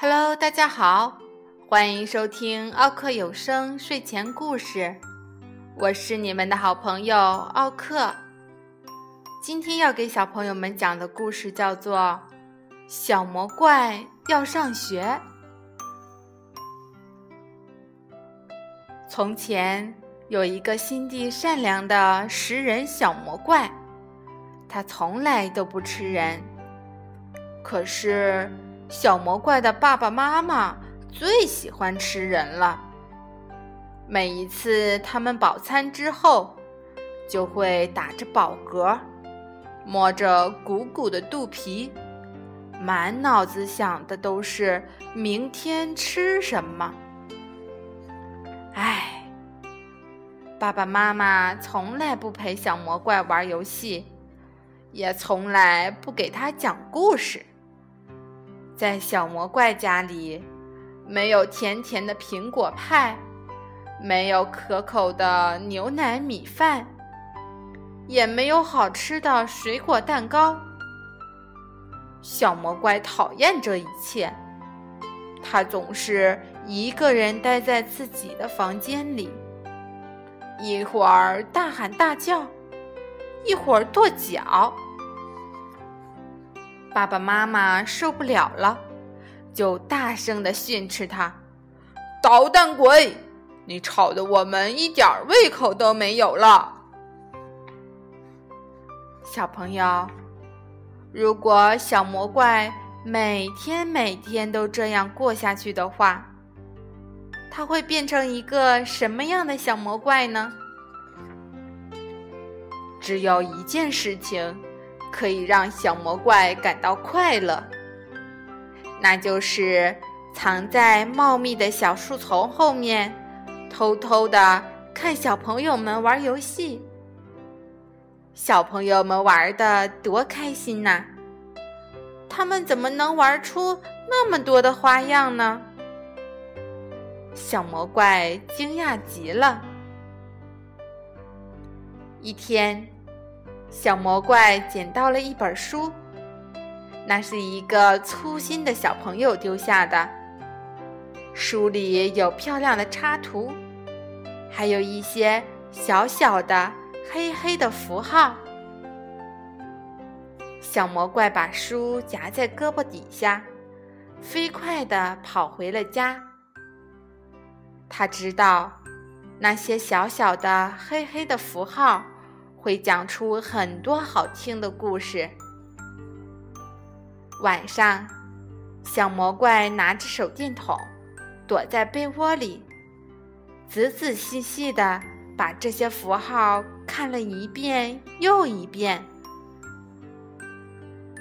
Hello，大家好，欢迎收听奥克有声睡前故事，我是你们的好朋友奥克。今天要给小朋友们讲的故事叫做《小魔怪要上学》。从前有一个心地善良的食人小魔怪，他从来都不吃人。可是，小魔怪的爸爸妈妈最喜欢吃人了。每一次他们饱餐之后，就会打着饱嗝，摸着鼓鼓的肚皮，满脑子想的都是明天吃什么。唉，爸爸妈妈从来不陪小魔怪玩游戏，也从来不给他讲故事。在小魔怪家里，没有甜甜的苹果派，没有可口的牛奶米饭，也没有好吃的水果蛋糕。小魔怪讨厌这一切，他总是一个人待在自己的房间里，一会儿大喊大叫，一会儿跺脚。爸爸妈妈受不了了，就大声的训斥他：“捣蛋鬼，你吵得我们一点胃口都没有了。”小朋友，如果小魔怪每天每天都这样过下去的话，他会变成一个什么样的小魔怪呢？只有一件事情。可以让小魔怪感到快乐，那就是藏在茂密的小树丛后面，偷偷的看小朋友们玩游戏。小朋友们玩的多开心呐！他们怎么能玩出那么多的花样呢？小魔怪惊讶极了。一天。小魔怪捡到了一本书，那是一个粗心的小朋友丢下的。书里有漂亮的插图，还有一些小小的黑黑的符号。小魔怪把书夹在胳膊底下，飞快地跑回了家。他知道，那些小小的黑黑的符号。会讲出很多好听的故事。晚上，小魔怪拿着手电筒，躲在被窝里，仔仔细细的把这些符号看了一遍又一遍。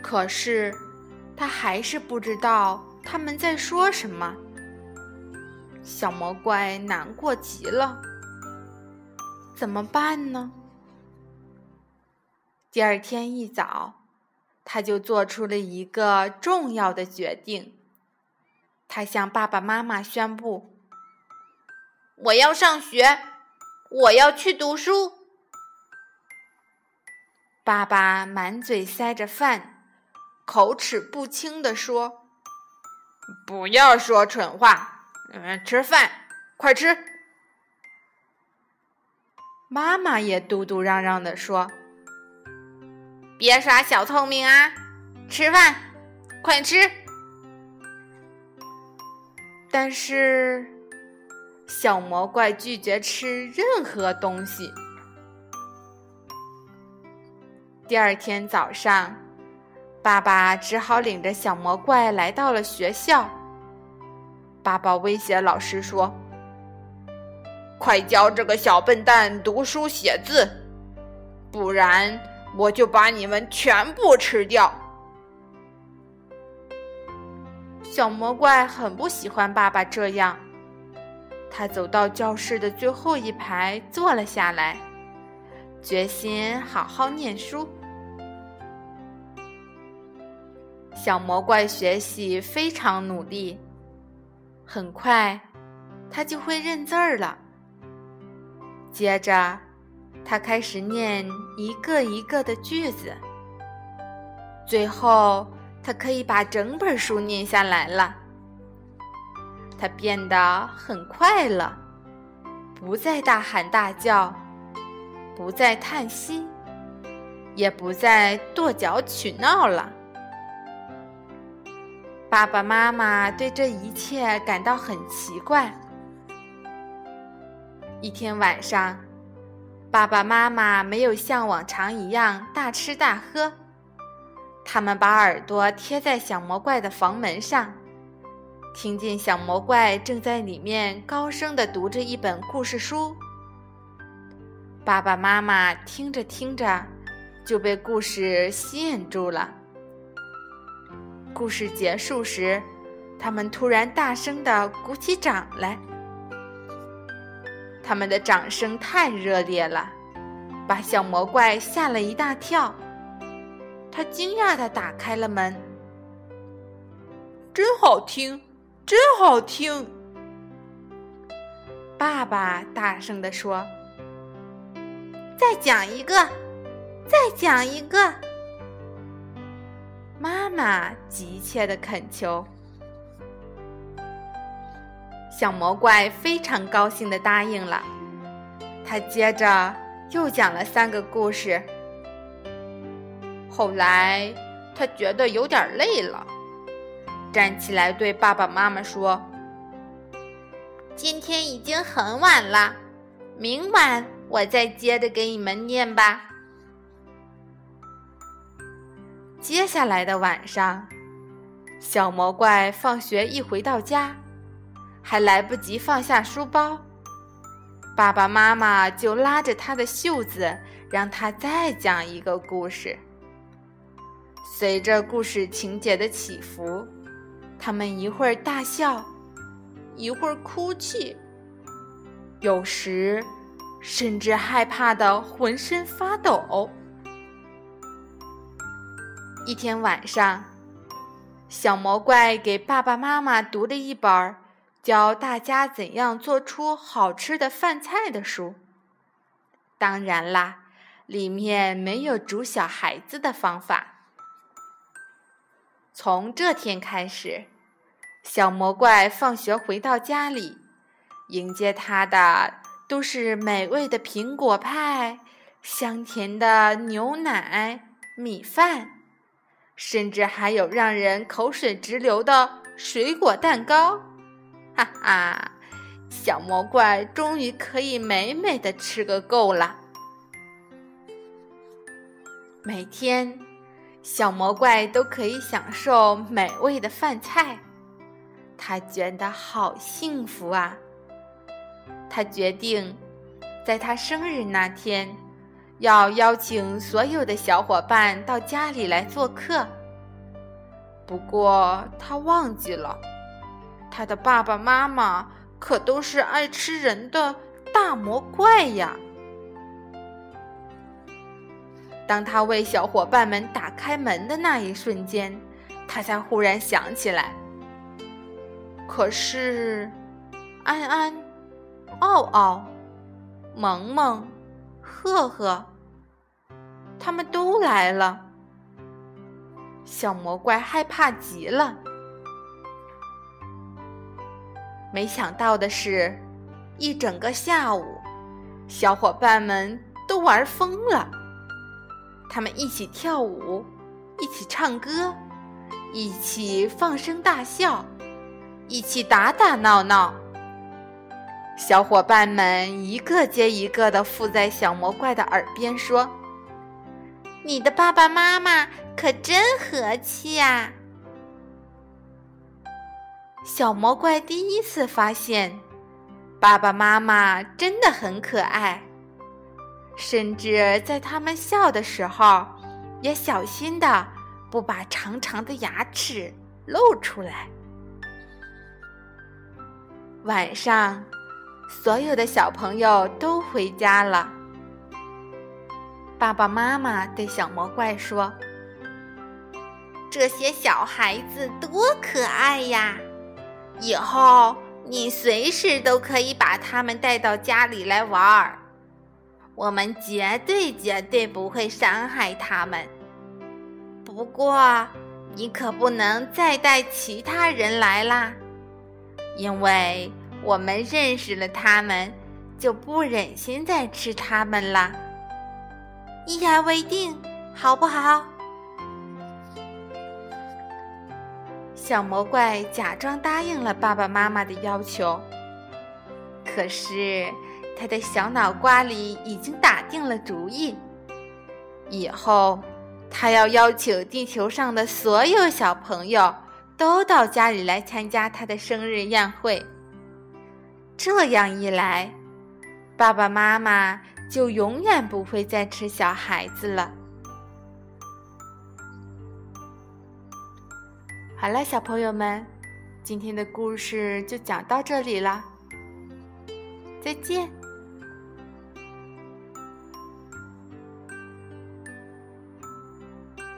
可是，他还是不知道他们在说什么。小魔怪难过极了，怎么办呢？第二天一早，他就做出了一个重要的决定。他向爸爸妈妈宣布：“我要上学，我要去读书。”爸爸满嘴塞着饭，口齿不清地说：“不要说蠢话，嗯，吃饭，快吃。”妈妈也嘟嘟嚷嚷地说。别耍小聪明啊！吃饭，快吃！但是小魔怪拒绝吃任何东西。第二天早上，爸爸只好领着小魔怪来到了学校。爸爸威胁老师说：“快教这个小笨蛋读书写字，不然……”我就把你们全部吃掉！小魔怪很不喜欢爸爸这样，他走到教室的最后一排坐了下来，决心好好念书。小魔怪学习非常努力，很快他就会认字儿了。接着。他开始念一个一个的句子，最后他可以把整本书念下来了。他变得很快乐，不再大喊大叫，不再叹息，也不再跺脚取闹了。爸爸妈妈对这一切感到很奇怪。一天晚上，爸爸妈妈没有像往常一样大吃大喝，他们把耳朵贴在小魔怪的房门上，听见小魔怪正在里面高声的读着一本故事书。爸爸妈妈听着听着，就被故事吸引住了。故事结束时，他们突然大声的鼓起掌来。他们的掌声太热烈了，把小魔怪吓了一大跳。他惊讶地打开了门。真好听，真好听！爸爸大声地说：“再讲一个，再讲一个。”妈妈急切地恳求，小魔怪非常高兴的答应了。他接着又讲了三个故事。后来他觉得有点累了，站起来对爸爸妈妈说：“今天已经很晚了，明晚我再接着给你们念吧。”接下来的晚上，小魔怪放学一回到家，还来不及放下书包，爸爸妈妈就拉着他的袖子，让他再讲一个故事。随着故事情节的起伏，他们一会儿大笑，一会儿哭泣，有时甚至害怕的浑身发抖。一天晚上，小魔怪给爸爸妈妈读了一本教大家怎样做出好吃的饭菜的书。当然啦，里面没有煮小孩子的方法。从这天开始，小魔怪放学回到家里，迎接他的都是美味的苹果派、香甜的牛奶、米饭。甚至还有让人口水直流的水果蛋糕，哈哈！小魔怪终于可以美美的吃个够了。每天，小魔怪都可以享受美味的饭菜，他觉得好幸福啊！他决定，在他生日那天。要邀请所有的小伙伴到家里来做客。不过他忘记了，他的爸爸妈妈可都是爱吃人的大魔怪呀。当他为小伙伴们打开门的那一瞬间，他才忽然想起来。可是，安安、奥奥、萌萌。赫赫，他们都来了。小魔怪害怕极了。没想到的是，一整个下午，小伙伴们都玩疯了。他们一起跳舞，一起唱歌，一起放声大笑，一起打打闹闹。小伙伴们一个接一个的附在小魔怪的耳边说：“你的爸爸妈妈可真和气呀！”小魔怪第一次发现，爸爸妈妈真的很可爱，甚至在他们笑的时候，也小心的不把长长的牙齿露出来。晚上。所有的小朋友都回家了。爸爸妈妈对小魔怪说：“这些小孩子多可爱呀！以后你随时都可以把他们带到家里来玩儿，我们绝对绝对不会伤害他们。不过，你可不能再带其他人来啦。”因为我们认识了他们，就不忍心再吃他们了。一言为定，好不好？小魔怪假装答应了爸爸妈妈的要求，可是他的小脑瓜里已经打定了主意，以后他要邀请地球上的所有小朋友都到家里来参加他的生日宴会。这样一来，爸爸妈妈就永远不会再吃小孩子了。好了，小朋友们，今天的故事就讲到这里了，再见。